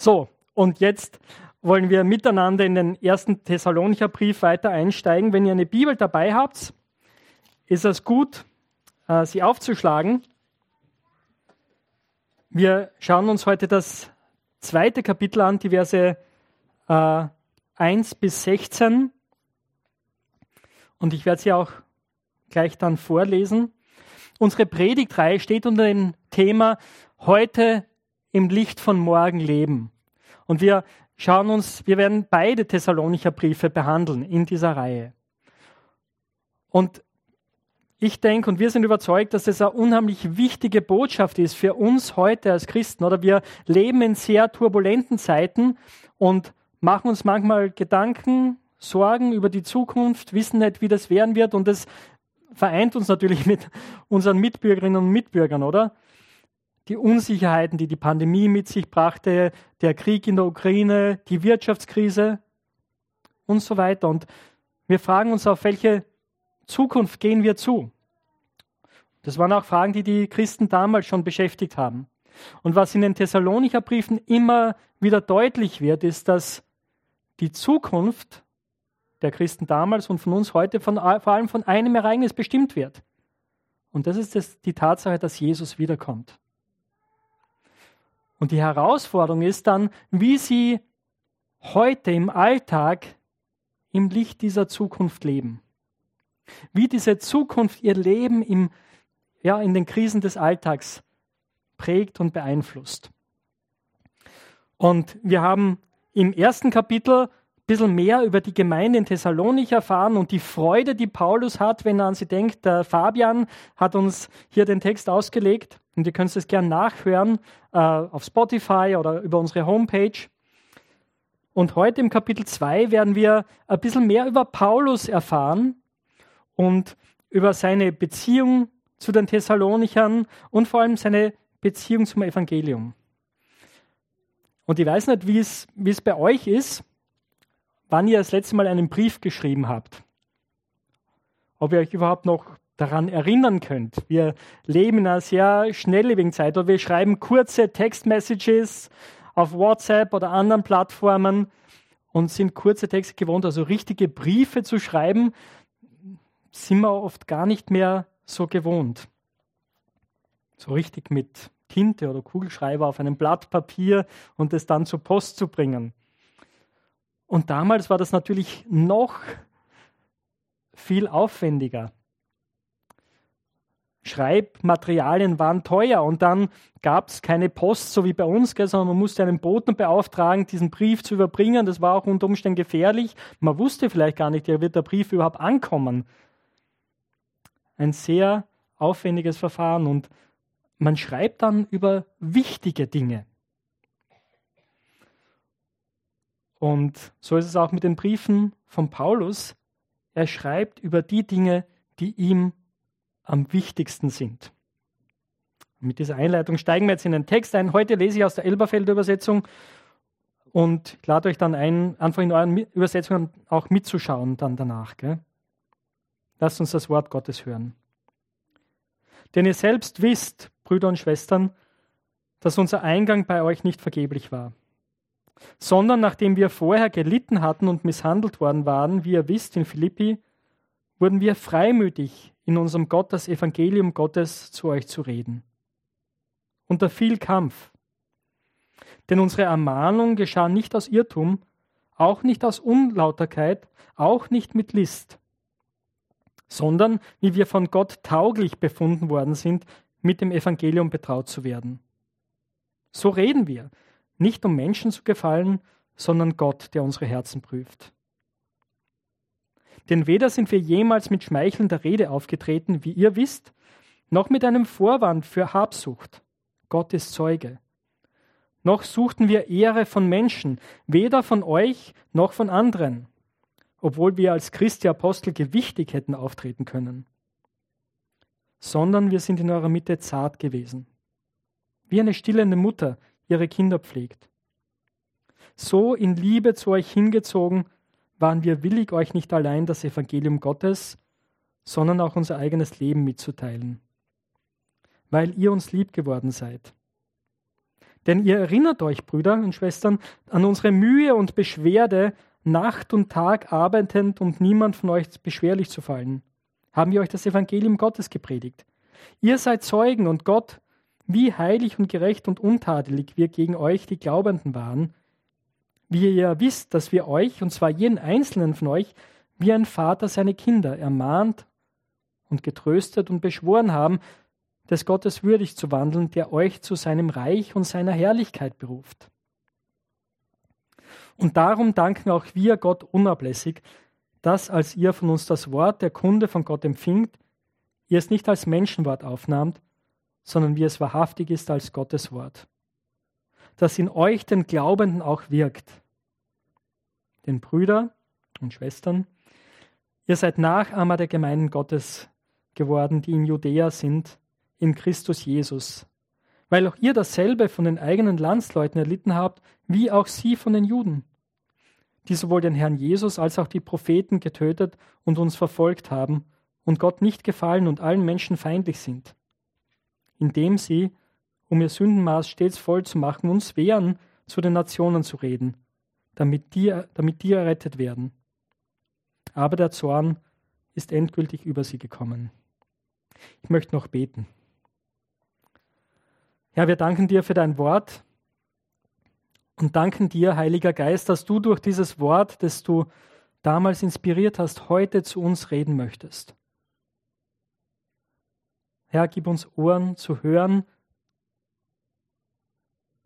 So, und jetzt wollen wir miteinander in den ersten Thessalonicher Brief weiter einsteigen. Wenn ihr eine Bibel dabei habt, ist es gut, äh, sie aufzuschlagen. Wir schauen uns heute das zweite Kapitel an, die Verse äh, 1 bis 16. Und ich werde sie auch gleich dann vorlesen. Unsere Predigtreihe steht unter dem Thema Heute im Licht von morgen leben. Und wir schauen uns, wir werden beide Thessalonicher Briefe behandeln in dieser Reihe. Und ich denke und wir sind überzeugt, dass das eine unheimlich wichtige Botschaft ist für uns heute als Christen. Oder wir leben in sehr turbulenten Zeiten und machen uns manchmal Gedanken, Sorgen über die Zukunft, wissen nicht, wie das werden wird. Und das vereint uns natürlich mit unseren Mitbürgerinnen und Mitbürgern, oder? Die Unsicherheiten, die die Pandemie mit sich brachte, der Krieg in der Ukraine, die Wirtschaftskrise und so weiter. Und wir fragen uns, auf welche Zukunft gehen wir zu? Das waren auch Fragen, die die Christen damals schon beschäftigt haben. Und was in den Thessalonicher Briefen immer wieder deutlich wird, ist, dass die Zukunft der Christen damals und von uns heute von, vor allem von einem Ereignis bestimmt wird. Und das ist das, die Tatsache, dass Jesus wiederkommt. Und die Herausforderung ist dann, wie sie heute im Alltag im Licht dieser Zukunft leben wie diese Zukunft ihr Leben im, ja, in den Krisen des Alltags prägt und beeinflusst. Und wir haben im ersten Kapitel ein bisschen mehr über die Gemeinde in Thessalonich erfahren und die Freude, die Paulus hat, wenn er an sie denkt. Der Fabian hat uns hier den Text ausgelegt und ihr könnt es gerne nachhören äh, auf Spotify oder über unsere Homepage. Und heute im Kapitel 2 werden wir ein bisschen mehr über Paulus erfahren und über seine Beziehung zu den Thessalonichern und vor allem seine Beziehung zum Evangelium. Und ich weiß nicht, wie es, wie es bei euch ist, wann ihr das letzte Mal einen Brief geschrieben habt. Ob ihr euch überhaupt noch daran erinnern könnt. Wir leben in einer sehr schnelllebigen Zeit, oder wir schreiben kurze Textmessages auf WhatsApp oder anderen Plattformen und sind kurze Texte gewohnt, also richtige Briefe zu schreiben sind wir oft gar nicht mehr so gewohnt. So richtig mit Tinte oder Kugelschreiber auf einem Blatt Papier und es dann zur Post zu bringen. Und damals war das natürlich noch viel aufwendiger. Schreibmaterialien waren teuer und dann gab es keine Post, so wie bei uns, gell, sondern man musste einen Boten beauftragen, diesen Brief zu überbringen. Das war auch unter Umständen gefährlich. Man wusste vielleicht gar nicht, wird der Brief überhaupt ankommen ein sehr aufwendiges Verfahren und man schreibt dann über wichtige Dinge. Und so ist es auch mit den Briefen von Paulus. Er schreibt über die Dinge, die ihm am wichtigsten sind. mit dieser Einleitung steigen wir jetzt in den Text ein. Heute lese ich aus der Elberfelder Übersetzung und lade euch dann ein, einfach in euren Übersetzungen auch mitzuschauen dann danach. Gell? Lasst uns das Wort Gottes hören. Denn ihr selbst wisst, Brüder und Schwestern, dass unser Eingang bei euch nicht vergeblich war, sondern nachdem wir vorher gelitten hatten und misshandelt worden waren, wie ihr wisst in Philippi, wurden wir freimütig in unserem Gott das Evangelium Gottes zu euch zu reden. Unter viel Kampf. Denn unsere Ermahnung geschah nicht aus Irrtum, auch nicht aus Unlauterkeit, auch nicht mit List, sondern wie wir von Gott tauglich befunden worden sind, mit dem Evangelium betraut zu werden. So reden wir, nicht um Menschen zu gefallen, sondern Gott, der unsere Herzen prüft. Denn weder sind wir jemals mit schmeichelnder Rede aufgetreten, wie ihr wisst, noch mit einem Vorwand für Habsucht. Gott ist Zeuge. Noch suchten wir Ehre von Menschen, weder von euch noch von anderen obwohl wir als Christi Apostel gewichtig hätten auftreten können, sondern wir sind in eurer Mitte zart gewesen, wie eine stillende Mutter ihre Kinder pflegt. So in Liebe zu euch hingezogen, waren wir willig, euch nicht allein das Evangelium Gottes, sondern auch unser eigenes Leben mitzuteilen, weil ihr uns lieb geworden seid. Denn ihr erinnert euch, Brüder und Schwestern, an unsere Mühe und Beschwerde, Nacht und Tag arbeitend, um niemand von euch beschwerlich zu fallen. Haben wir euch das Evangelium Gottes gepredigt. Ihr seid Zeugen und Gott, wie heilig und gerecht und untadelig wir gegen euch, die Glaubenden, waren, wie ihr wisst, dass wir euch, und zwar jeden einzelnen von euch, wie ein Vater seine Kinder ermahnt und getröstet und beschworen haben, des Gottes würdig zu wandeln, der euch zu seinem Reich und seiner Herrlichkeit beruft. Und darum danken auch wir Gott unablässig, dass, als ihr von uns das Wort der Kunde von Gott empfingt, ihr es nicht als Menschenwort aufnahmt, sondern wie es wahrhaftig ist als Gottes Wort, das in euch den Glaubenden auch wirkt. Den Brüder und Schwestern, ihr seid Nachahmer der Gemeinden Gottes geworden, die in Judäa sind, in Christus Jesus, weil auch ihr dasselbe von den eigenen Landsleuten erlitten habt, wie auch sie von den Juden, die sowohl den Herrn Jesus als auch die Propheten getötet und uns verfolgt haben und Gott nicht gefallen und allen Menschen feindlich sind, indem sie, um ihr Sündenmaß stets voll zu machen, uns wehren, zu den Nationen zu reden, damit die, damit die errettet werden. Aber der Zorn ist endgültig über sie gekommen. Ich möchte noch beten. Herr, wir danken dir für dein Wort und danken dir, Heiliger Geist, dass du durch dieses Wort, das du damals inspiriert hast, heute zu uns reden möchtest. Herr, gib uns Ohren zu hören.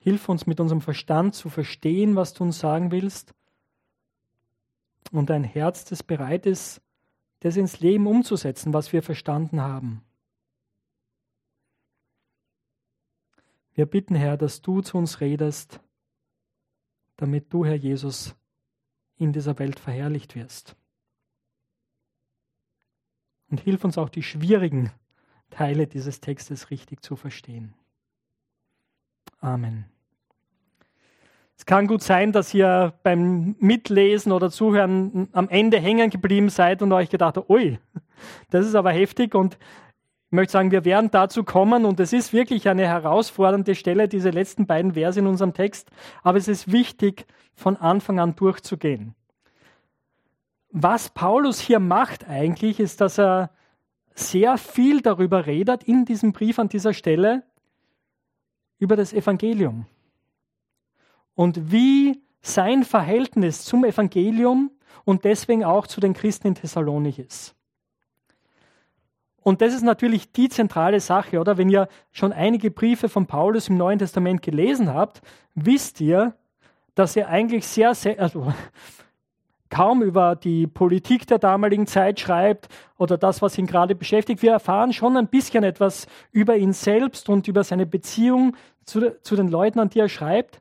Hilf uns mit unserem Verstand zu verstehen, was du uns sagen willst. Und ein Herz, das bereit ist, das ins Leben umzusetzen, was wir verstanden haben. Wir bitten, Herr, dass du zu uns redest, damit du, Herr Jesus, in dieser Welt verherrlicht wirst. Und hilf uns auch die schwierigen Teile dieses Textes richtig zu verstehen. Amen. Es kann gut sein, dass ihr beim Mitlesen oder Zuhören am Ende hängen geblieben seid und euch gedacht habt, ui, das ist aber heftig und ich möchte sagen, wir werden dazu kommen und es ist wirklich eine herausfordernde Stelle, diese letzten beiden Verse in unserem Text, aber es ist wichtig, von Anfang an durchzugehen. Was Paulus hier macht eigentlich, ist, dass er sehr viel darüber redet in diesem Brief an dieser Stelle, über das Evangelium und wie sein Verhältnis zum Evangelium und deswegen auch zu den Christen in Thessalonich ist. Und das ist natürlich die zentrale Sache, oder? Wenn ihr schon einige Briefe von Paulus im Neuen Testament gelesen habt, wisst ihr, dass er eigentlich sehr, sehr, also kaum über die Politik der damaligen Zeit schreibt oder das, was ihn gerade beschäftigt. Wir erfahren schon ein bisschen etwas über ihn selbst und über seine Beziehung zu, zu den Leuten, an die er schreibt.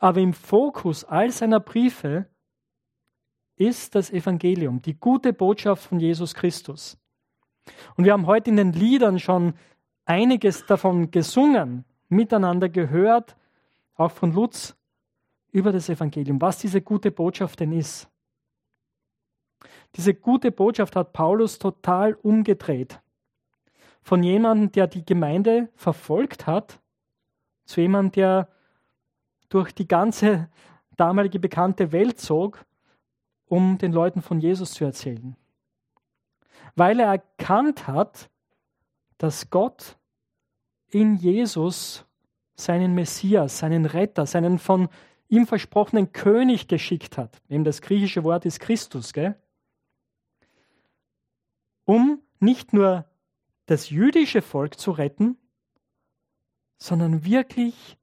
Aber im Fokus all seiner Briefe ist das Evangelium, die gute Botschaft von Jesus Christus. Und wir haben heute in den Liedern schon einiges davon gesungen, miteinander gehört, auch von Lutz, über das Evangelium, was diese gute Botschaft denn ist. Diese gute Botschaft hat Paulus total umgedreht. Von jemandem, der die Gemeinde verfolgt hat, zu jemandem, der durch die ganze damalige bekannte Welt zog, um den Leuten von Jesus zu erzählen weil er erkannt hat, dass Gott in Jesus seinen Messias, seinen Retter, seinen von ihm versprochenen König geschickt hat. Eben das griechische Wort ist Christus, gell? Nicht nur das jüdische Volk zu retten, sondern wirklich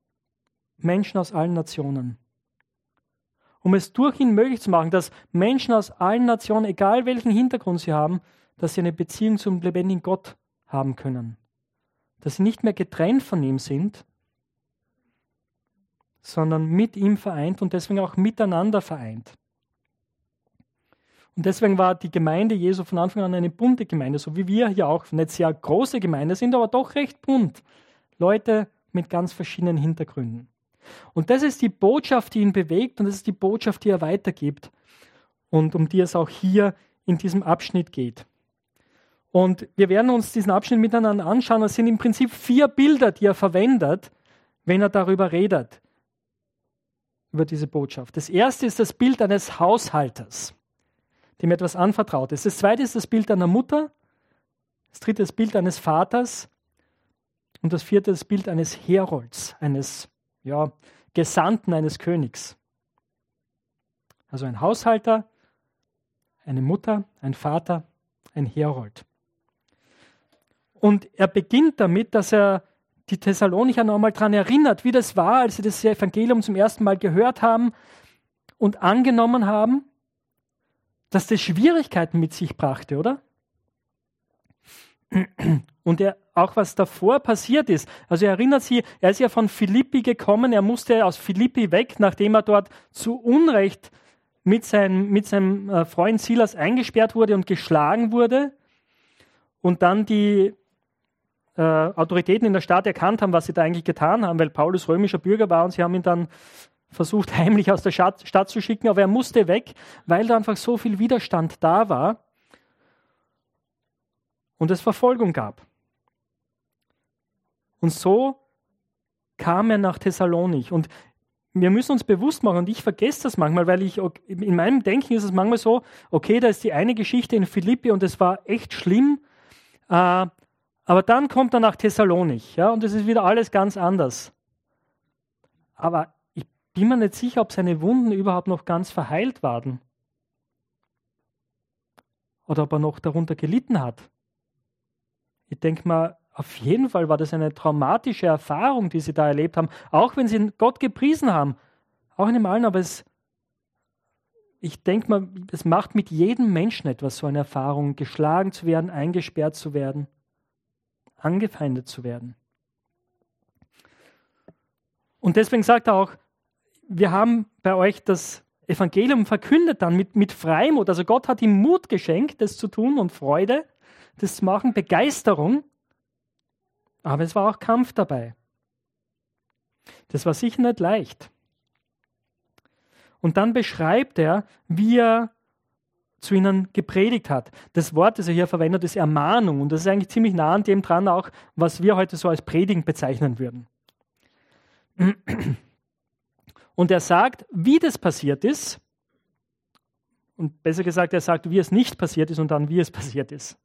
Menschen aus allen Nationen. Um es durch ihn möglich zu machen, dass Menschen aus allen Nationen, egal welchen Hintergrund sie haben, dass sie eine Beziehung zum lebendigen Gott haben können. Dass sie nicht mehr getrennt von ihm sind, sondern mit ihm vereint und deswegen auch miteinander vereint. Und deswegen war die Gemeinde Jesu von Anfang an eine bunte Gemeinde, so wie wir hier auch nicht sehr große Gemeinde sind, aber doch recht bunt. Leute mit ganz verschiedenen Hintergründen. Und das ist die Botschaft, die ihn bewegt und das ist die Botschaft, die er weitergibt und um die es auch hier in diesem Abschnitt geht. Und wir werden uns diesen Abschnitt miteinander anschauen. Es sind im Prinzip vier Bilder, die er verwendet, wenn er darüber redet, über diese Botschaft. Das erste ist das Bild eines Haushalters, dem etwas anvertraut ist. Das zweite ist das Bild einer Mutter. Das dritte das Bild eines Vaters. Und das vierte das Bild eines Herolds, eines ja, Gesandten eines Königs. Also ein Haushalter, eine Mutter, ein Vater, ein Herold. Und er beginnt damit, dass er die Thessalonicher nochmal daran erinnert, wie das war, als sie das Evangelium zum ersten Mal gehört haben und angenommen haben, dass das Schwierigkeiten mit sich brachte, oder? Und er, auch was davor passiert ist. Also er erinnert sich, er ist ja von Philippi gekommen, er musste aus Philippi weg, nachdem er dort zu Unrecht mit, sein, mit seinem äh, Freund Silas eingesperrt wurde und geschlagen wurde. Und dann die äh, Autoritäten in der Stadt erkannt haben, was sie da eigentlich getan haben, weil Paulus römischer Bürger war und sie haben ihn dann versucht, heimlich aus der Stadt, zu schicken, aber er musste weg, weil da einfach so viel Widerstand da war und es Verfolgung gab. Und so kam er nach Thessalonich. Und wir müssen uns bewusst machen, und ich vergesse das manchmal, weil ich in meinem Denken ist es manchmal so, okay, da ist die eine Geschichte in Philippi und es war echt schlimm, äh, aber dann kommt er nach Thessalonich, ja, und es ist wieder alles ganz anders. Aber bin mir nicht sicher, ob seine Wunden überhaupt noch ganz verheilt waren. Oder ob er noch darunter gelitten hat. Ich denke mal, auf jeden Fall war das eine traumatische Erfahrung, die sie da erlebt haben, auch wenn sie Gott gepriesen haben. Auch in dem allen, aber es, ich denke mal, es macht mit jedem Menschen etwas, so eine Erfahrung, geschlagen zu werden, eingesperrt zu werden, angefeindet zu werden. Und deswegen sagt er auch, wir haben bei euch das Evangelium verkündet dann mit, mit Freimut. Also Gott hat ihm Mut geschenkt, das zu tun und Freude, das zu machen, Begeisterung. Aber es war auch Kampf dabei. Das war sicher nicht leicht. Und dann beschreibt er, wie er zu ihnen gepredigt hat. Das Wort, das er hier verwendet, ist Ermahnung. Und das ist eigentlich ziemlich nah an dem dran auch, was wir heute so als Predigen bezeichnen würden. Und er sagt, wie das passiert ist. Und besser gesagt, er sagt, wie es nicht passiert ist und dann, wie es passiert ist.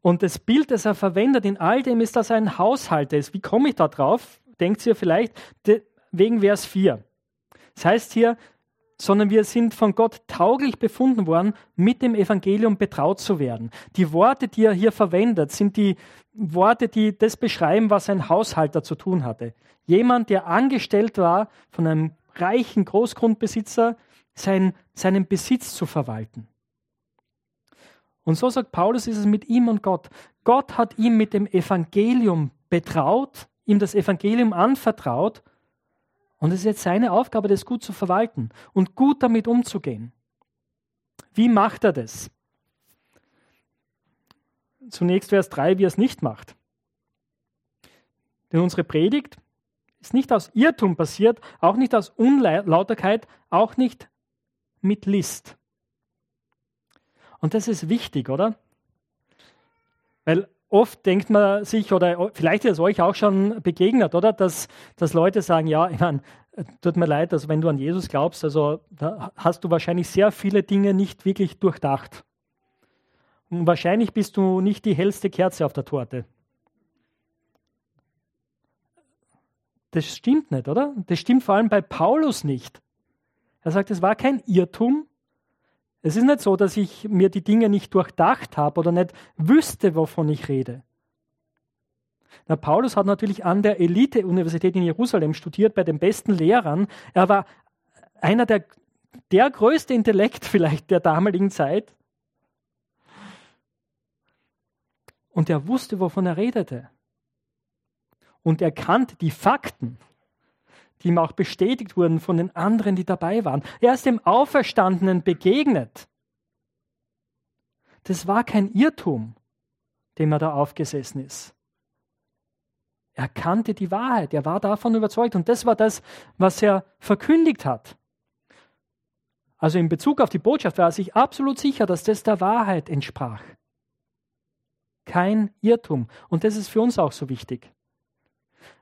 Und das Bild, das er verwendet in all dem, ist, dass er ein Haushalter ist. Wie komme ich da drauf? Denkt ihr vielleicht wegen Vers 4. Das heißt hier, sondern wir sind von Gott tauglich befunden worden, mit dem Evangelium betraut zu werden. Die Worte, die er hier verwendet, sind die Worte, die das beschreiben, was ein Haushalter zu tun hatte. Jemand, der angestellt war von einem reichen Großgrundbesitzer, sein, seinen Besitz zu verwalten. Und so sagt Paulus, ist es mit ihm und Gott. Gott hat ihm mit dem Evangelium betraut, ihm das Evangelium anvertraut. Und es ist jetzt seine Aufgabe, das gut zu verwalten und gut damit umzugehen. Wie macht er das? Zunächst Vers 3, wie er es nicht macht. Denn unsere Predigt ist nicht aus Irrtum passiert, auch nicht aus Unlauterkeit, auch nicht mit List. Und das ist wichtig, oder? Weil oft denkt man sich, oder vielleicht ist es euch auch schon begegnet, oder? Dass, dass Leute sagen, ja, ich meine, tut mir leid, also wenn du an Jesus glaubst, also da hast du wahrscheinlich sehr viele Dinge nicht wirklich durchdacht. Und wahrscheinlich bist du nicht die hellste Kerze auf der Torte. Das stimmt nicht, oder? Das stimmt vor allem bei Paulus nicht. Er sagt, es war kein Irrtum, es ist nicht so, dass ich mir die Dinge nicht durchdacht habe oder nicht wüsste, wovon ich rede. Na, Paulus hat natürlich an der Elite-Universität in Jerusalem studiert, bei den besten Lehrern. Er war einer der, der größte Intellekt vielleicht der damaligen Zeit. Und er wusste, wovon er redete. Und er kannte die Fakten die ihm auch bestätigt wurden von den anderen, die dabei waren. Er ist dem Auferstandenen begegnet. Das war kein Irrtum, dem er da aufgesessen ist. Er kannte die Wahrheit, er war davon überzeugt und das war das, was er verkündigt hat. Also in Bezug auf die Botschaft war er sich absolut sicher, dass das der Wahrheit entsprach. Kein Irrtum. Und das ist für uns auch so wichtig.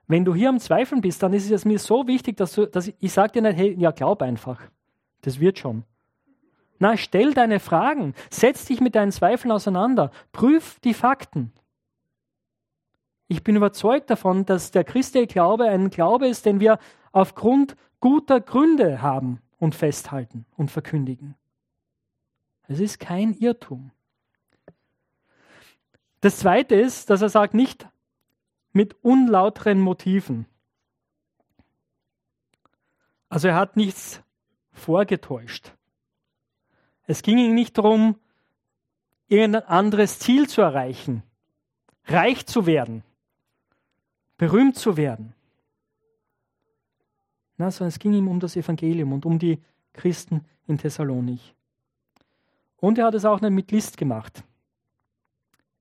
Wenn du hier am Zweifeln bist, dann ist es mir so wichtig, dass, du, dass ich, ich sage dir nicht, hey, ja, glaub einfach. Das wird schon. Na, stell deine Fragen, setz dich mit deinen Zweifeln auseinander, prüf die Fakten. Ich bin überzeugt davon, dass der christliche Glaube ein Glaube ist, den wir aufgrund guter Gründe haben und festhalten und verkündigen. Es ist kein Irrtum. Das Zweite ist, dass er sagt, nicht mit unlauteren Motiven. Also er hat nichts vorgetäuscht. Es ging ihm nicht darum, irgendein anderes Ziel zu erreichen, reich zu werden, berühmt zu werden. Na, sondern es ging ihm um das Evangelium und um die Christen in Thessalonich. Und er hat es auch nicht mit List gemacht.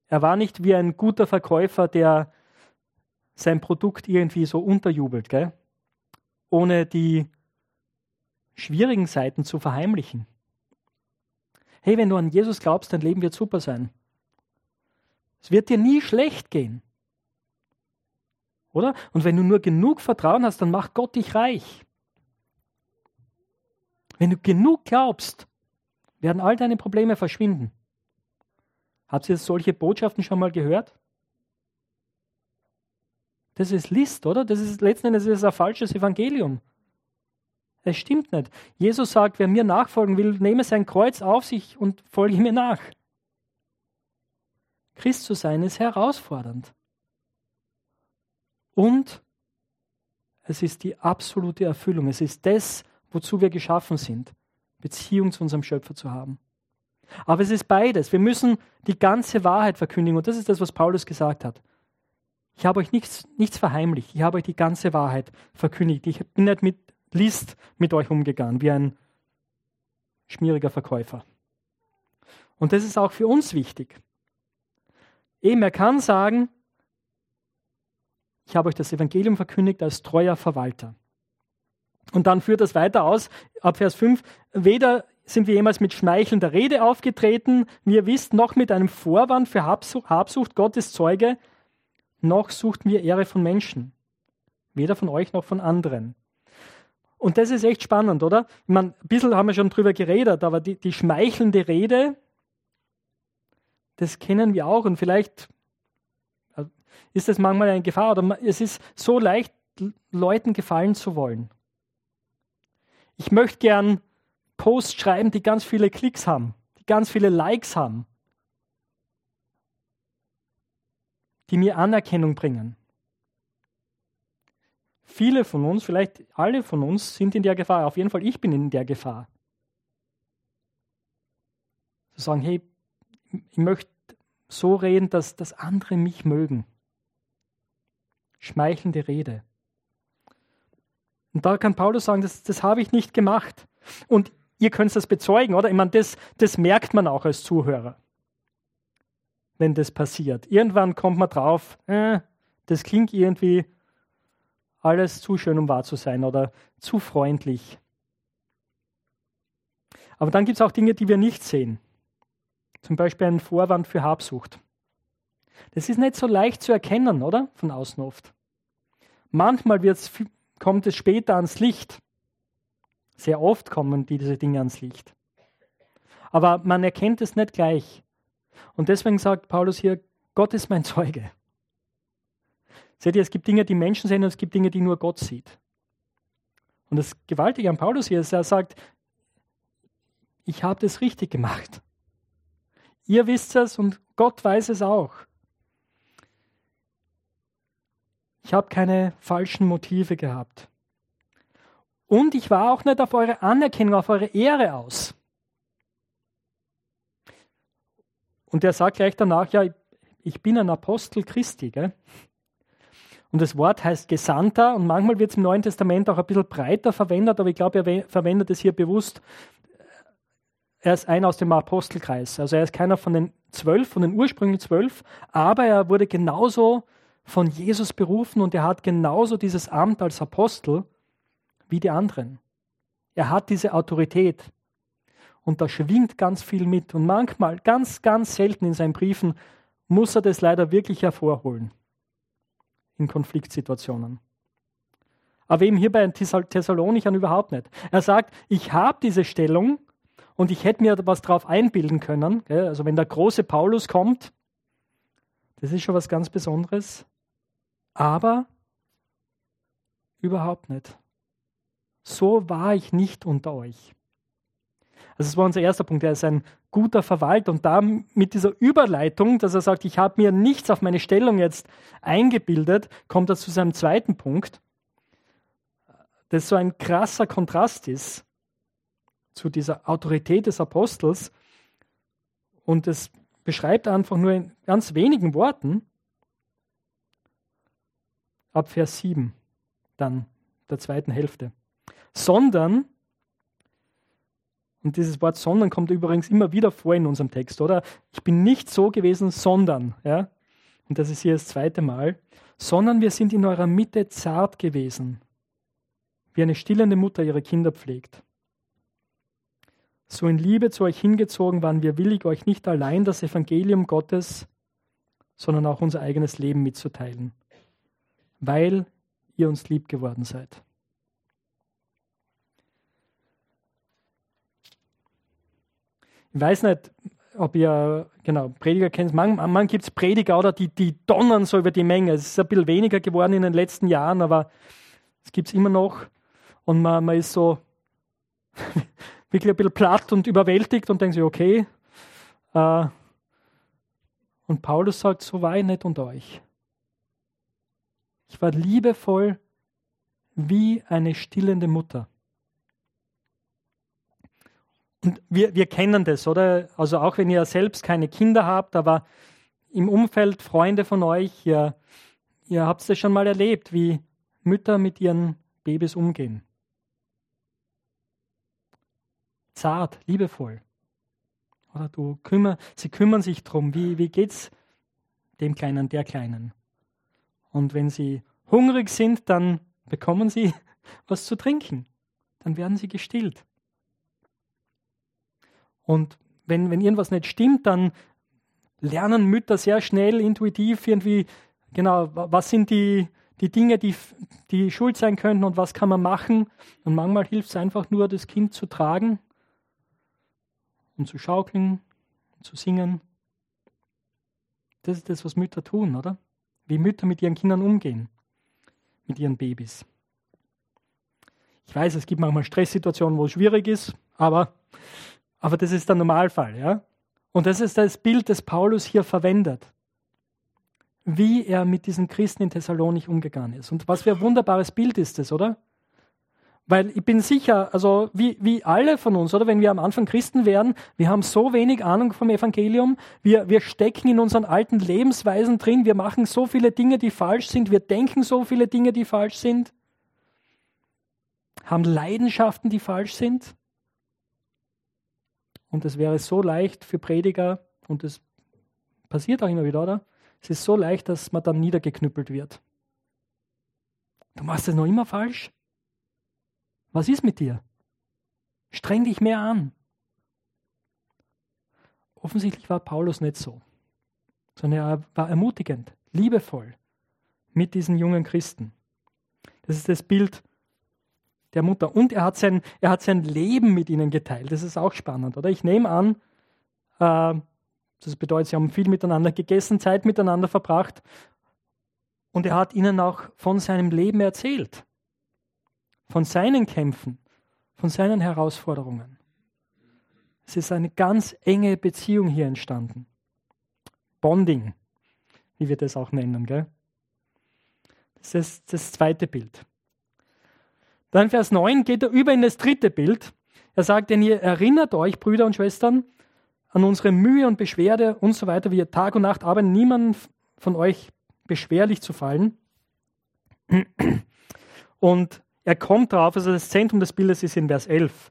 Er war nicht wie ein guter Verkäufer, der sein Produkt irgendwie so unterjubelt, gell? ohne die schwierigen Seiten zu verheimlichen. Hey, wenn du an Jesus glaubst, dein Leben wird super sein. Es wird dir nie schlecht gehen. Oder? Und wenn du nur genug Vertrauen hast, dann macht Gott dich reich. Wenn du genug glaubst, werden all deine Probleme verschwinden. Habt ihr solche Botschaften schon mal gehört? Das ist List, oder? Das ist letzten Endes ist ein falsches Evangelium. Es stimmt nicht. Jesus sagt, wer mir nachfolgen will, nehme sein Kreuz auf sich und folge mir nach. Christ zu sein ist herausfordernd. Und es ist die absolute Erfüllung. Es ist das, wozu wir geschaffen sind, Beziehung zu unserem Schöpfer zu haben. Aber es ist beides. Wir müssen die ganze Wahrheit verkündigen. Und das ist das, was Paulus gesagt hat. Ich habe euch nichts, nichts verheimlicht. Ich habe euch die ganze Wahrheit verkündigt. Ich bin nicht mit List mit euch umgegangen, wie ein schmieriger Verkäufer. Und das ist auch für uns wichtig. Eben, er kann sagen, ich habe euch das Evangelium verkündigt als treuer Verwalter. Und dann führt das weiter aus, ab Vers 5, weder sind wir jemals mit schmeichelnder Rede aufgetreten, wie ihr wisst, noch mit einem Vorwand für Habsucht, Habsucht Gottes Zeuge, noch suchten wir Ehre von Menschen, weder von euch noch von anderen. Und das ist echt spannend, oder? Ich meine, ein bisschen haben wir schon drüber geredet, aber die, die schmeichelnde Rede, das kennen wir auch und vielleicht ist das manchmal eine Gefahr oder es ist so leicht, Leuten gefallen zu wollen. Ich möchte gern Posts schreiben, die ganz viele Klicks haben, die ganz viele Likes haben, die mir Anerkennung bringen. Viele von uns, vielleicht alle von uns, sind in der Gefahr. Auf jeden Fall, ich bin in der Gefahr. Zu sagen, hey, ich möchte so reden, dass, dass andere mich mögen schmeichelnde Rede. Und da kann Paulus sagen, das, das habe ich nicht gemacht. Und ihr könnt das bezeugen, oder? Ich meine, das, das merkt man auch als Zuhörer, wenn das passiert. Irgendwann kommt man drauf, äh, das klingt irgendwie alles zu schön, um wahr zu sein oder zu freundlich. Aber dann gibt es auch Dinge, die wir nicht sehen. Zum Beispiel einen Vorwand für Habsucht. Das ist nicht so leicht zu erkennen, oder? Von außen oft. Manchmal kommt es später ans Licht. Sehr oft kommen diese Dinge ans Licht. Aber man erkennt es nicht gleich. Und deswegen sagt Paulus hier, Gott ist mein Zeuge. Seht ihr, es gibt Dinge, die Menschen sehen und es gibt Dinge, die nur Gott sieht. Und das Gewaltige an Paulus hier ist, er sagt, ich habe das richtig gemacht. Ihr wisst es und Gott weiß es auch. Ich habe keine falschen Motive gehabt. Und ich war auch nicht auf eure Anerkennung, auf eure Ehre aus. Und er sagt gleich danach, ja, ich bin ein Apostel Christi. Gell? Und das Wort heißt Gesandter und manchmal wird es im Neuen Testament auch ein bisschen breiter verwendet, aber ich glaube, er verwendet es hier bewusst. Er ist einer aus dem Apostelkreis. Also er ist keiner von den zwölf, von den ursprünglichen zwölf, aber er wurde genauso von Jesus berufen und er hat genauso dieses Amt als Apostel wie die anderen. Er hat diese Autorität und da schwingt ganz viel mit und manchmal, ganz, ganz selten in seinen Briefen, muss er das leider wirklich hervorholen. in Konfliktsituationen. Aber eben hier bei Thessalonichern überhaupt nicht. Er sagt, ich habe diese Stellung und ich hätte mir was drauf einbilden können. Also wenn der große Paulus kommt, das ist schon was ganz Besonderes. Aber überhaupt nicht. So war ich nicht unter euch. Also das war unser erster Punkt. Er ist ein guter Verwalter und da mit dieser Überleitung, dass er sagt, ich habe mir nichts auf meine Stellung jetzt eingebildet, kommt er zu seinem zweiten Punkt, das so ein krasser Kontrast ist zu dieser Autorität des Apostels und es beschreibt einfach nur in ganz wenigen Worten ab Vers 7 dann der zweiten Hälfte. Sondern und dieses Wort sondern kommt übrigens immer wieder vor in unserem Text, oder? Ich bin nicht so gewesen, sondern, ja? Und das ist hier das zweite Mal, sondern wir sind in eurer Mitte zart gewesen, wie eine stillende Mutter ihre Kinder pflegt. So in Liebe zu euch hingezogen waren wir willig, euch nicht allein das Evangelium Gottes, sondern auch unser eigenes Leben mitzuteilen, weil ihr uns lieb geworden seid. Ich weiß nicht, ob ihr, genau, Prediger kennt. Manchmal gibt es Prediger, oder die, die donnern so über die Menge. Es ist ein bisschen weniger geworden in den letzten Jahren, aber es gibt es immer noch. Und man, man ist so wirklich ein bisschen platt und überwältigt und denkt sich, okay. Äh, und Paulus sagt, so war ich nicht unter euch. Ich war liebevoll wie eine stillende Mutter. Und wir, wir kennen das, oder? Also auch wenn ihr selbst keine Kinder habt, aber im Umfeld Freunde von euch, ihr, ihr habt es schon mal erlebt, wie Mütter mit ihren Babys umgehen. Zart, liebevoll. Oder du kümmer, sie kümmern sich darum, wie, wie es dem Kleinen, der Kleinen. Und wenn sie hungrig sind, dann bekommen sie was zu trinken. Dann werden sie gestillt. Und wenn, wenn irgendwas nicht stimmt, dann lernen Mütter sehr schnell, intuitiv irgendwie, genau, was sind die, die Dinge, die, die schuld sein könnten und was kann man machen. Und manchmal hilft es einfach nur, das Kind zu tragen und zu schaukeln, zu singen. Das ist das, was Mütter tun, oder? Wie Mütter mit ihren Kindern umgehen, mit ihren Babys. Ich weiß, es gibt manchmal Stresssituationen, wo es schwierig ist, aber aber das ist der Normalfall, ja? Und das ist das Bild, das Paulus hier verwendet. Wie er mit diesen Christen in Thessalonich umgegangen ist. Und was für ein wunderbares Bild ist das, oder? Weil ich bin sicher, also wie, wie alle von uns, oder wenn wir am Anfang Christen werden, wir haben so wenig Ahnung vom Evangelium, wir, wir stecken in unseren alten Lebensweisen drin, wir machen so viele Dinge, die falsch sind, wir denken so viele Dinge, die falsch sind, haben Leidenschaften, die falsch sind. Und es wäre so leicht für Prediger, und das passiert auch immer wieder, oder? Es ist so leicht, dass man dann niedergeknüppelt wird. Du machst es noch immer falsch? Was ist mit dir? Streng dich mehr an. Offensichtlich war Paulus nicht so, sondern er war ermutigend, liebevoll mit diesen jungen Christen. Das ist das Bild der Mutter. Und er hat sein, er hat sein Leben mit ihnen geteilt. Das ist auch spannend, oder? Ich nehme an, äh, das bedeutet, sie haben viel miteinander gegessen, Zeit miteinander verbracht. Und er hat ihnen auch von seinem Leben erzählt, von seinen Kämpfen, von seinen Herausforderungen. Es ist eine ganz enge Beziehung hier entstanden. Bonding, wie wir das auch nennen. Gell? Das ist das zweite Bild. Dann Vers 9 geht er über in das dritte Bild. Er sagt, denn ihr erinnert euch, Brüder und Schwestern, an unsere Mühe und Beschwerde und so weiter, wie ihr Tag und Nacht arbeiten, niemand von euch beschwerlich zu fallen. Und er kommt darauf, also das Zentrum des Bildes ist in Vers 11.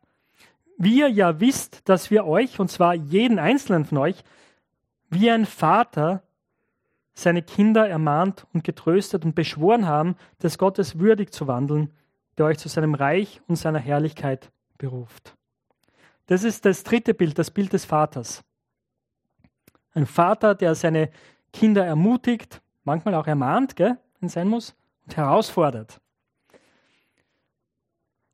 Wie ihr ja wisst, dass wir euch, und zwar jeden einzelnen von euch, wie ein Vater seine Kinder ermahnt und getröstet und beschworen haben, des Gottes würdig zu wandeln, der euch zu seinem Reich und seiner Herrlichkeit beruft. Das ist das dritte Bild, das Bild des Vaters. Ein Vater, der seine Kinder ermutigt, manchmal auch ermahnt, gell? wenn sein muss, und herausfordert.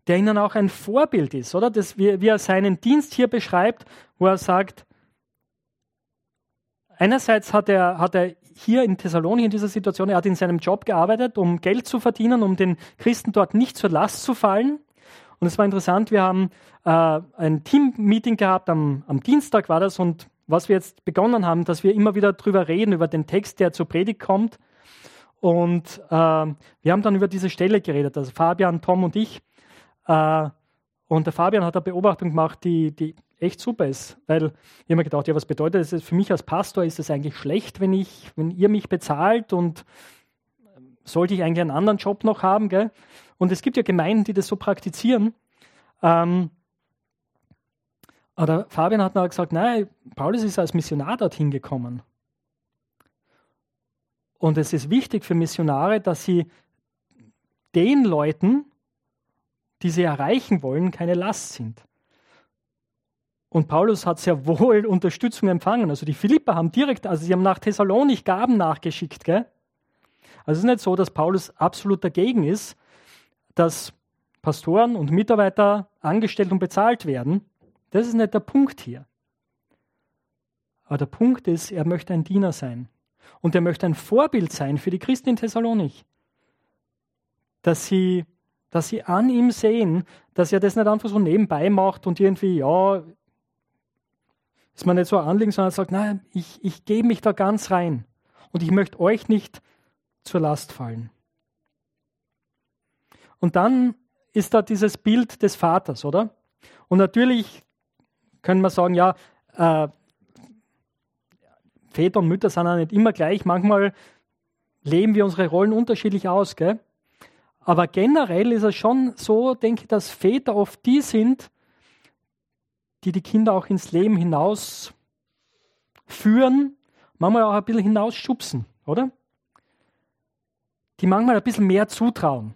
Der ihnen auch ein Vorbild ist, oder? Das, wie, wie er seinen Dienst hier beschreibt, wo er sagt, einerseits hat er, hat er hier in Thessalonich in dieser Situation, er hat in seinem Job gearbeitet, um Geld zu verdienen, um den Christen dort nicht zur Last zu fallen. Und es war interessant, wir haben äh, ein Team-Meeting gehabt, am, am Dienstag war das, und was wir jetzt begonnen haben, dass wir immer wieder drüber reden, über den Text, der zur Predigt kommt. Und äh, wir haben dann über diese Stelle geredet, also Fabian, Tom und ich. Äh, und der Fabian hat eine Beobachtung gemacht, die, die echt super ist, weil ich habe mir gedacht, ja, was bedeutet das? Für mich als Pastor ist es eigentlich schlecht, wenn ich, wenn ihr mich bezahlt und sollte ich eigentlich einen anderen Job noch haben, gell? Und es gibt ja Gemeinden, die das so praktizieren. Ähm, aber Fabian hat dann gesagt, nein, Paulus ist als Missionar dorthin gekommen. Und es ist wichtig für Missionare, dass sie den Leuten, die sie erreichen wollen, keine Last sind. Und Paulus hat sehr wohl Unterstützung empfangen. Also die Philipper haben direkt, also sie haben nach Thessalonich Gaben nachgeschickt. Gell? Also es ist nicht so, dass Paulus absolut dagegen ist, dass Pastoren und Mitarbeiter angestellt und bezahlt werden. Das ist nicht der Punkt hier. Aber der Punkt ist, er möchte ein Diener sein. Und er möchte ein Vorbild sein für die Christen in Thessalonich. Dass sie, dass sie an ihm sehen, dass er das nicht einfach so nebenbei macht und irgendwie, ja, ist man nicht so ein sondern sagt, nein, ich, ich gebe mich da ganz rein und ich möchte euch nicht zur Last fallen. Und dann ist da dieses Bild des Vaters, oder? Und natürlich können wir sagen, ja, äh, Väter und Mütter sind auch nicht immer gleich. Manchmal leben wir unsere Rollen unterschiedlich aus. Gell? Aber generell ist es schon so, denke ich, dass Väter oft die sind, die die Kinder auch ins Leben hinaus führen, manchmal auch ein bisschen hinausschubsen, oder? Die manchmal ein bisschen mehr zutrauen.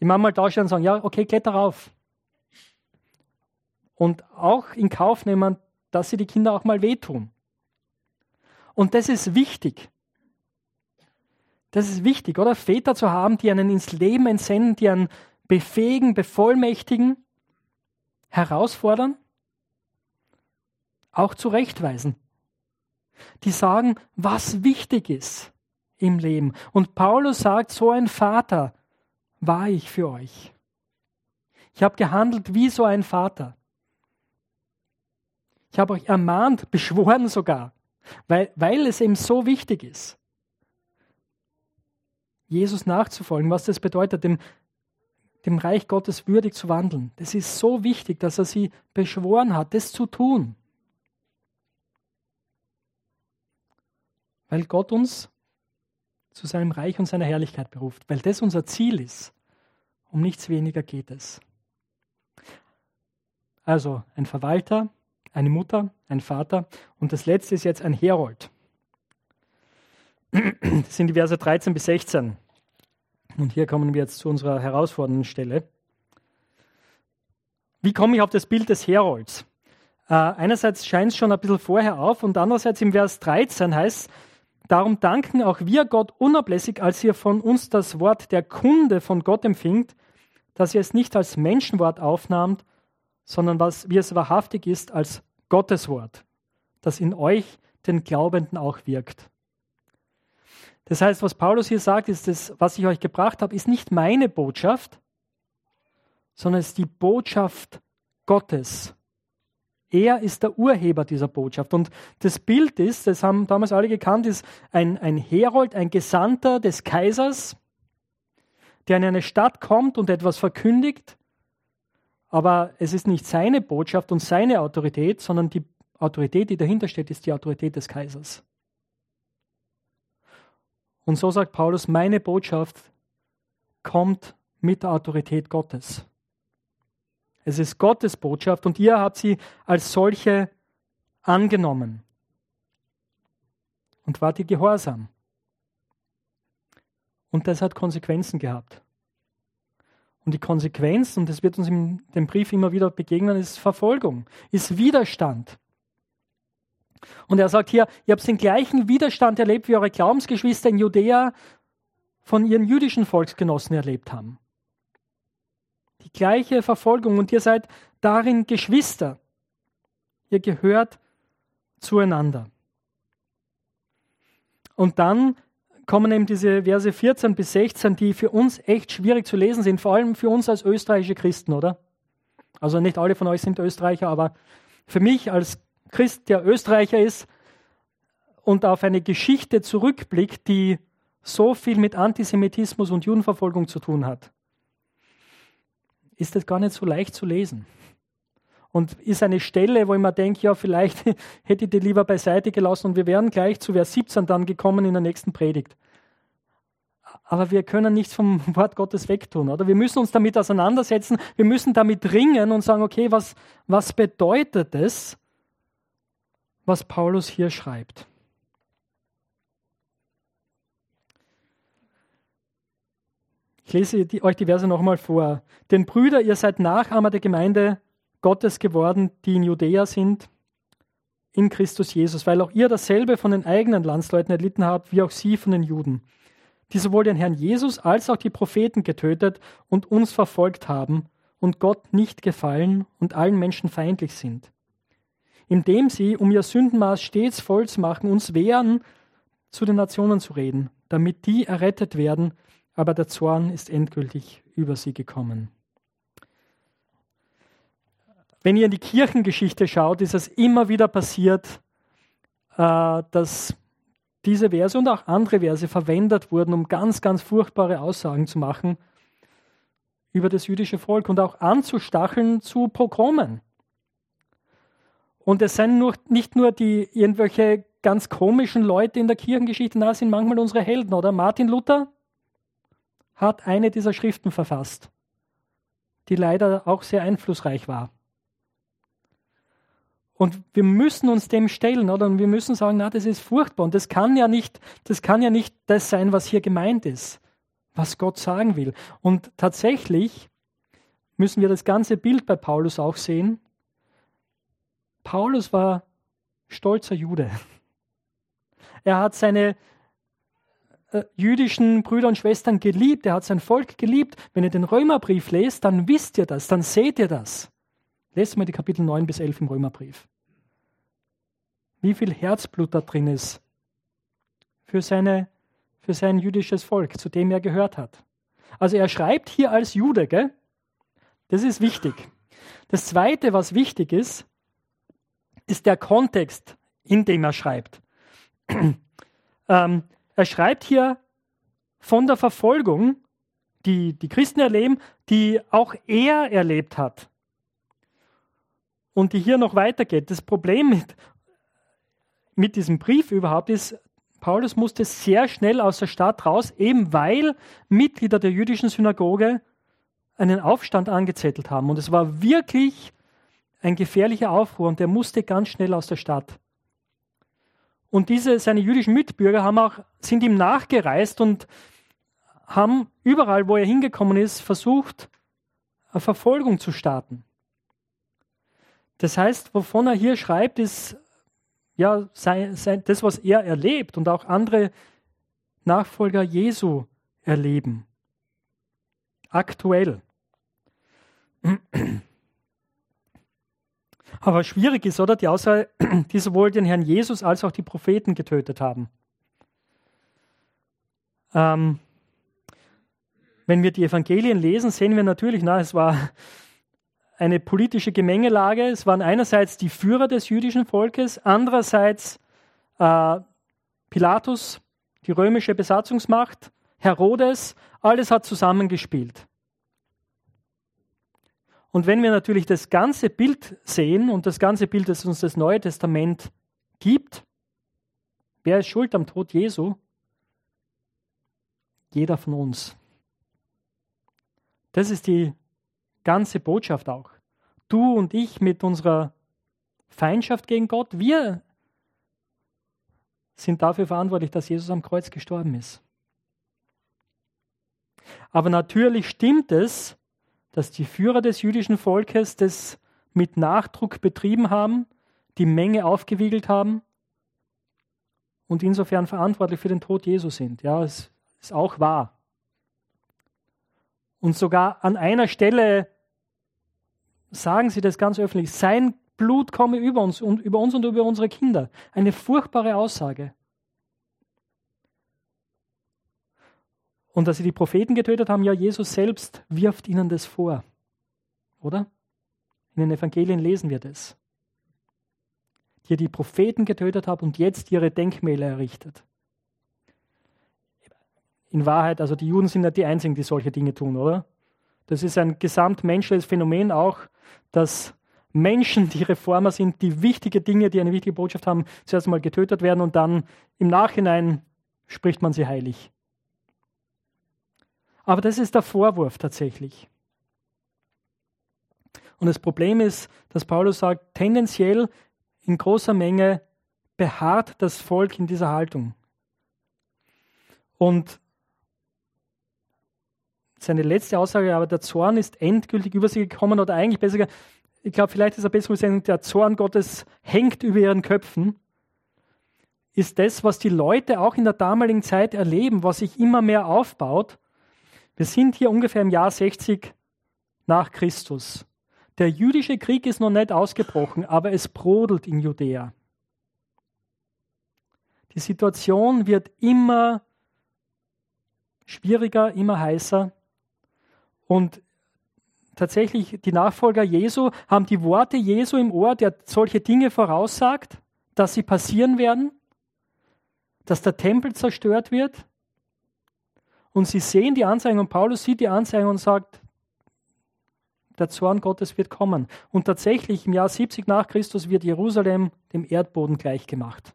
Die manchmal da stehen und sagen, ja, okay, kletter rauf. Und auch in Kauf nehmen, dass sie die Kinder auch mal wehtun. Und das ist wichtig. Das ist wichtig, oder? Väter zu haben, die einen ins Leben entsenden, die einen befähigen, bevollmächtigen, herausfordern, auch zurechtweisen. Die sagen, was wichtig ist im Leben. Und Paulus sagt, so ein Vater war ich für euch. Ich habe gehandelt wie so ein Vater. Ich habe euch ermahnt, beschworen sogar, weil, weil es eben so wichtig ist, Jesus nachzufolgen, was das bedeutet, dem dem Reich Gottes würdig zu wandeln. Das ist so wichtig, dass er sie beschworen hat, das zu tun. Weil Gott uns zu seinem Reich und seiner Herrlichkeit beruft, weil das unser Ziel ist. Um nichts weniger geht es. Also ein Verwalter, eine Mutter, ein Vater und das letzte ist jetzt ein Herold. Das sind die Verse 13 bis 16. Und hier kommen wir jetzt zu unserer herausfordernden Stelle. Wie komme ich auf das Bild des Herolds? Äh, einerseits scheint es schon ein bisschen vorher auf und andererseits im Vers 13 heißt es, darum danken auch wir Gott unablässig, als ihr von uns das Wort der Kunde von Gott empfingt, dass ihr es nicht als Menschenwort aufnahmt, sondern was, wie es wahrhaftig ist, als Gottes Wort, das in euch, den Glaubenden, auch wirkt. Das heißt, was Paulus hier sagt, ist, das, was ich euch gebracht habe, ist nicht meine Botschaft, sondern es ist die Botschaft Gottes. Er ist der Urheber dieser Botschaft. Und das Bild ist, das haben damals alle gekannt, ist ein, ein Herold, ein Gesandter des Kaisers, der in eine Stadt kommt und etwas verkündigt. Aber es ist nicht seine Botschaft und seine Autorität, sondern die Autorität, die dahinter steht, ist die Autorität des Kaisers. Und so sagt Paulus, meine Botschaft kommt mit der Autorität Gottes. Es ist Gottes Botschaft und ihr habt sie als solche angenommen und wart ihr gehorsam. Und das hat Konsequenzen gehabt. Und die Konsequenz, und das wird uns in dem Brief immer wieder begegnen, ist Verfolgung, ist Widerstand. Und er sagt hier, ihr habt den gleichen Widerstand erlebt, wie eure Glaubensgeschwister in Judäa von ihren jüdischen Volksgenossen erlebt haben. Die gleiche Verfolgung und ihr seid darin Geschwister. Ihr gehört zueinander. Und dann kommen eben diese Verse 14 bis 16, die für uns echt schwierig zu lesen sind, vor allem für uns als österreichische Christen, oder? Also nicht alle von euch sind Österreicher, aber für mich als Christ, der Österreicher ist und auf eine Geschichte zurückblickt, die so viel mit Antisemitismus und Judenverfolgung zu tun hat, ist das gar nicht so leicht zu lesen. Und ist eine Stelle, wo ich mir denke, ja, vielleicht hätte ich die lieber beiseite gelassen und wir wären gleich zu Vers 17 dann gekommen in der nächsten Predigt. Aber wir können nichts vom Wort Gottes wegtun, oder? Wir müssen uns damit auseinandersetzen, wir müssen damit ringen und sagen, okay, was, was bedeutet es, was Paulus hier schreibt? Ich lese die, euch die Verse nochmal vor. Denn Brüder, ihr seid Nachahmer der Gemeinde Gottes geworden, die in Judäa sind, in Christus Jesus, weil auch ihr dasselbe von den eigenen Landsleuten erlitten habt, wie auch sie von den Juden, die sowohl den Herrn Jesus als auch die Propheten getötet und uns verfolgt haben und Gott nicht gefallen und allen Menschen feindlich sind. Indem sie, um ihr Sündenmaß stets voll zu machen, uns wehren, zu den Nationen zu reden, damit die errettet werden, aber der Zorn ist endgültig über sie gekommen. Wenn ihr in die Kirchengeschichte schaut, ist es immer wieder passiert, äh, dass diese Verse und auch andere Verse verwendet wurden, um ganz, ganz furchtbare Aussagen zu machen über das jüdische Volk und auch anzustacheln zu Pogromen. Und es sind nur, nicht nur die irgendwelche ganz komischen Leute in der Kirchengeschichte, na, sind manchmal unsere Helden, oder? Martin Luther hat eine dieser Schriften verfasst, die leider auch sehr einflussreich war. Und wir müssen uns dem stellen, oder? Und wir müssen sagen, na, das ist furchtbar. Und das kann ja nicht, das kann ja nicht das sein, was hier gemeint ist, was Gott sagen will. Und tatsächlich müssen wir das ganze Bild bei Paulus auch sehen. Paulus war stolzer Jude. Er hat seine äh, jüdischen Brüder und Schwestern geliebt, er hat sein Volk geliebt. Wenn ihr den Römerbrief lest, dann wisst ihr das, dann seht ihr das. Lest mal die Kapitel 9 bis 11 im Römerbrief. Wie viel Herzblut da drin ist für, seine, für sein jüdisches Volk, zu dem er gehört hat. Also er schreibt hier als Jude, gell? Das ist wichtig. Das Zweite, was wichtig ist, ist der Kontext, in dem er schreibt. ähm, er schreibt hier von der Verfolgung, die die Christen erleben, die auch er erlebt hat und die hier noch weitergeht. Das Problem mit, mit diesem Brief überhaupt ist, Paulus musste sehr schnell aus der Stadt raus, eben weil Mitglieder der jüdischen Synagoge einen Aufstand angezettelt haben. Und es war wirklich ein gefährlicher Aufruhr und der musste ganz schnell aus der Stadt. Und diese, seine jüdischen Mitbürger haben auch, sind ihm nachgereist und haben überall, wo er hingekommen ist, versucht, eine Verfolgung zu starten. Das heißt, wovon er hier schreibt, ist ja sein, sein, das, was er erlebt und auch andere Nachfolger Jesu erleben. Aktuell. Aber schwierig ist, oder? Die Aussage, die sowohl den Herrn Jesus als auch die Propheten getötet haben. Ähm, wenn wir die Evangelien lesen, sehen wir natürlich, na, es war eine politische Gemengelage. Es waren einerseits die Führer des jüdischen Volkes, andererseits äh, Pilatus, die römische Besatzungsmacht, Herodes, alles hat zusammengespielt. Und wenn wir natürlich das ganze Bild sehen und das ganze Bild, das uns das Neue Testament gibt, wer ist schuld am Tod Jesu? Jeder von uns. Das ist die ganze Botschaft auch. Du und ich mit unserer Feindschaft gegen Gott, wir sind dafür verantwortlich, dass Jesus am Kreuz gestorben ist. Aber natürlich stimmt es, dass die Führer des jüdischen Volkes das mit Nachdruck betrieben haben, die Menge aufgewiegelt haben, und insofern verantwortlich für den Tod Jesu sind. Ja, es ist auch wahr. Und sogar an einer Stelle sagen sie das ganz öffentlich. Sein Blut komme über uns und über uns und über unsere Kinder. Eine furchtbare Aussage. Und dass sie die Propheten getötet haben, ja, Jesus selbst wirft ihnen das vor. Oder? In den Evangelien lesen wir das. Die die Propheten getötet haben und jetzt ihre Denkmäler errichtet. In Wahrheit, also die Juden sind nicht die Einzigen, die solche Dinge tun, oder? Das ist ein gesamtmenschliches Phänomen auch, dass Menschen, die Reformer sind, die wichtige Dinge, die eine wichtige Botschaft haben, zuerst einmal getötet werden und dann im Nachhinein spricht man sie heilig. Aber das ist der Vorwurf tatsächlich. Und das Problem ist, dass Paulus sagt, tendenziell in großer Menge beharrt das Volk in dieser Haltung. Und seine letzte Aussage, aber der Zorn ist endgültig über sie gekommen oder eigentlich besser gesagt, ich glaube, vielleicht ist er besser gesagt, der Zorn Gottes hängt über ihren Köpfen, ist das, was die Leute auch in der damaligen Zeit erleben, was sich immer mehr aufbaut. Wir sind hier ungefähr im Jahr 60 nach Christus. Der jüdische Krieg ist noch nicht ausgebrochen, aber es brodelt in Judäa. Die Situation wird immer schwieriger, immer heißer. Und tatsächlich die Nachfolger Jesu haben die Worte Jesu im Ohr, der solche Dinge voraussagt, dass sie passieren werden, dass der Tempel zerstört wird. Und sie sehen die Anzeigen und Paulus sieht die Anzeigen und sagt, der Zorn Gottes wird kommen. Und tatsächlich im Jahr 70 nach Christus wird Jerusalem dem Erdboden gleichgemacht.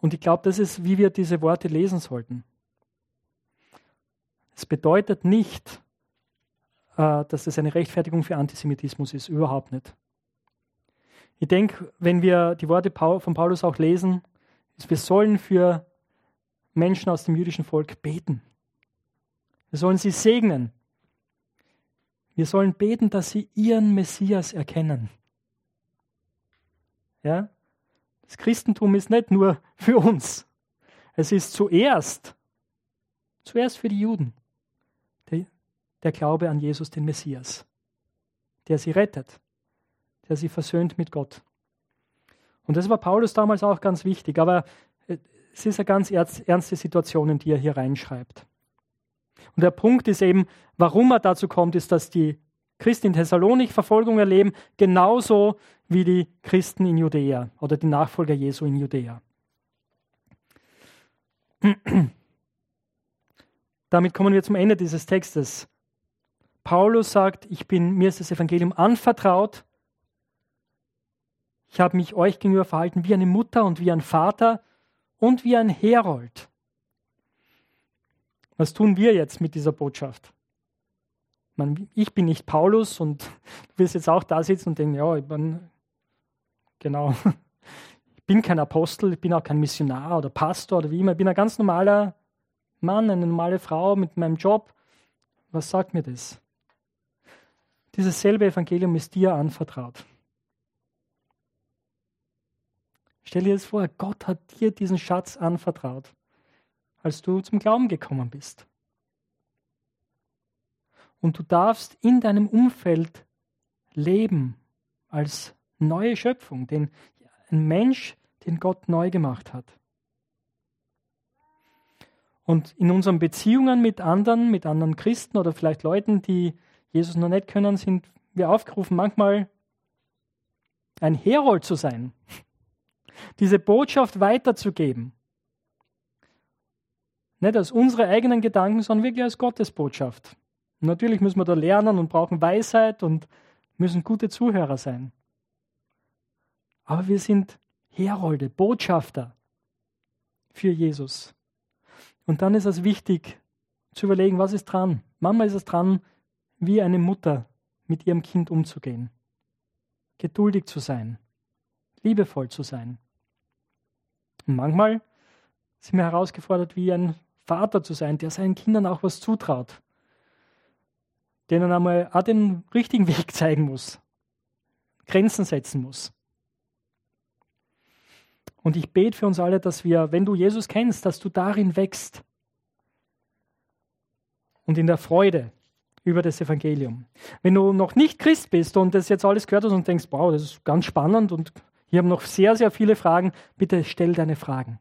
Und ich glaube, das ist, wie wir diese Worte lesen sollten. Es bedeutet nicht, äh, dass das eine Rechtfertigung für Antisemitismus ist, überhaupt nicht. Ich denke, wenn wir die Worte von Paulus auch lesen, ist, wir sollen für Menschen aus dem jüdischen Volk beten. Wir sollen sie segnen. Wir sollen beten, dass sie ihren Messias erkennen. Ja? Das Christentum ist nicht nur für uns. Es ist zuerst, zuerst für die Juden der Glaube an Jesus, den Messias, der sie rettet, der sie versöhnt mit Gott. Und das war Paulus damals auch ganz wichtig, aber äh, es ist eine ganz ernste Situation, in die er hier reinschreibt. Und der Punkt ist eben, warum er dazu kommt, ist, dass die Christen in Thessalonik Verfolgung erleben, genauso wie die Christen in Judäa oder die Nachfolger Jesu in Judäa. Damit kommen wir zum Ende dieses Textes. Paulus sagt, ich bin, mir ist das Evangelium anvertraut. Ich habe mich euch gegenüber verhalten wie eine Mutter und wie ein Vater und wie ein Herold. Was tun wir jetzt mit dieser Botschaft? Ich bin nicht Paulus und du wirst jetzt auch da sitzen und denken, ja, ich bin, genau, ich bin kein Apostel, ich bin auch kein Missionar oder Pastor oder wie immer, ich bin ein ganz normaler Mann, eine normale Frau mit meinem Job. Was sagt mir das? Dieses selbe Evangelium ist dir anvertraut. Stell dir das vor, Gott hat dir diesen Schatz anvertraut, als du zum Glauben gekommen bist. Und du darfst in deinem Umfeld leben als neue Schöpfung, den, ein Mensch, den Gott neu gemacht hat. Und in unseren Beziehungen mit anderen, mit anderen Christen oder vielleicht Leuten, die Jesus noch nicht können, sind wir aufgerufen, manchmal ein Herold zu sein, diese Botschaft weiterzugeben. Nicht als unsere eigenen Gedanken, sondern wirklich als Gottes Botschaft. Und natürlich müssen wir da lernen und brauchen Weisheit und müssen gute Zuhörer sein. Aber wir sind Herolde, Botschafter für Jesus. Und dann ist es wichtig zu überlegen, was ist dran. Manchmal ist es dran, wie eine Mutter mit ihrem Kind umzugehen, geduldig zu sein, liebevoll zu sein. Und manchmal sind wir herausgefordert, wie ein Vater zu sein, der seinen Kindern auch was zutraut, denen einmal auch den richtigen Weg zeigen muss, Grenzen setzen muss. Und ich bete für uns alle, dass wir, wenn du Jesus kennst, dass du darin wächst. Und in der Freude über das Evangelium. Wenn du noch nicht Christ bist und das jetzt alles gehört hast und denkst, wow, das ist ganz spannend und hier haben noch sehr, sehr viele Fragen, bitte stell deine Fragen.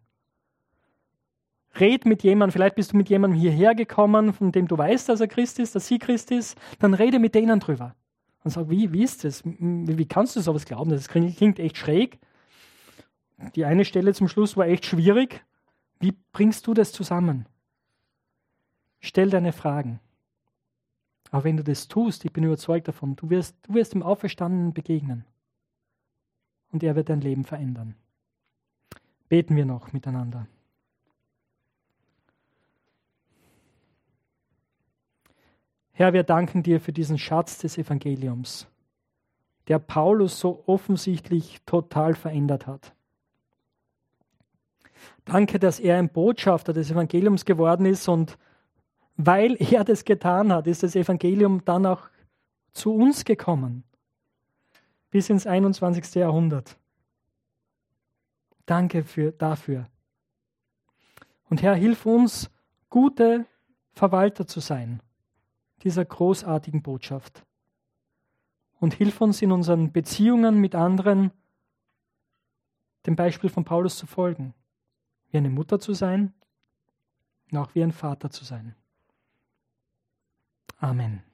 Red mit jemandem, vielleicht bist du mit jemandem hierher gekommen, von dem du weißt, dass er Christ ist, dass sie Christ ist, dann rede mit denen drüber. Und sag, wie, wie ist das? Wie kannst du sowas glauben? Das klingt echt schräg. Die eine Stelle zum Schluss war echt schwierig. Wie bringst du das zusammen? Stell deine Fragen. Aber wenn du das tust, ich bin überzeugt davon, du wirst, du wirst dem Auferstandenen begegnen. Und er wird dein Leben verändern. Beten wir noch miteinander. Herr, wir danken dir für diesen Schatz des Evangeliums, der Paulus so offensichtlich total verändert hat. Danke, dass er ein Botschafter des Evangeliums geworden ist und weil er das getan hat, ist das Evangelium dann auch zu uns gekommen, bis ins 21. Jahrhundert. Danke für, dafür. Und Herr, hilf uns, gute Verwalter zu sein dieser großartigen Botschaft. Und hilf uns in unseren Beziehungen mit anderen, dem Beispiel von Paulus zu folgen. Wie eine Mutter zu sein und auch wie ein Vater zu sein. Amen.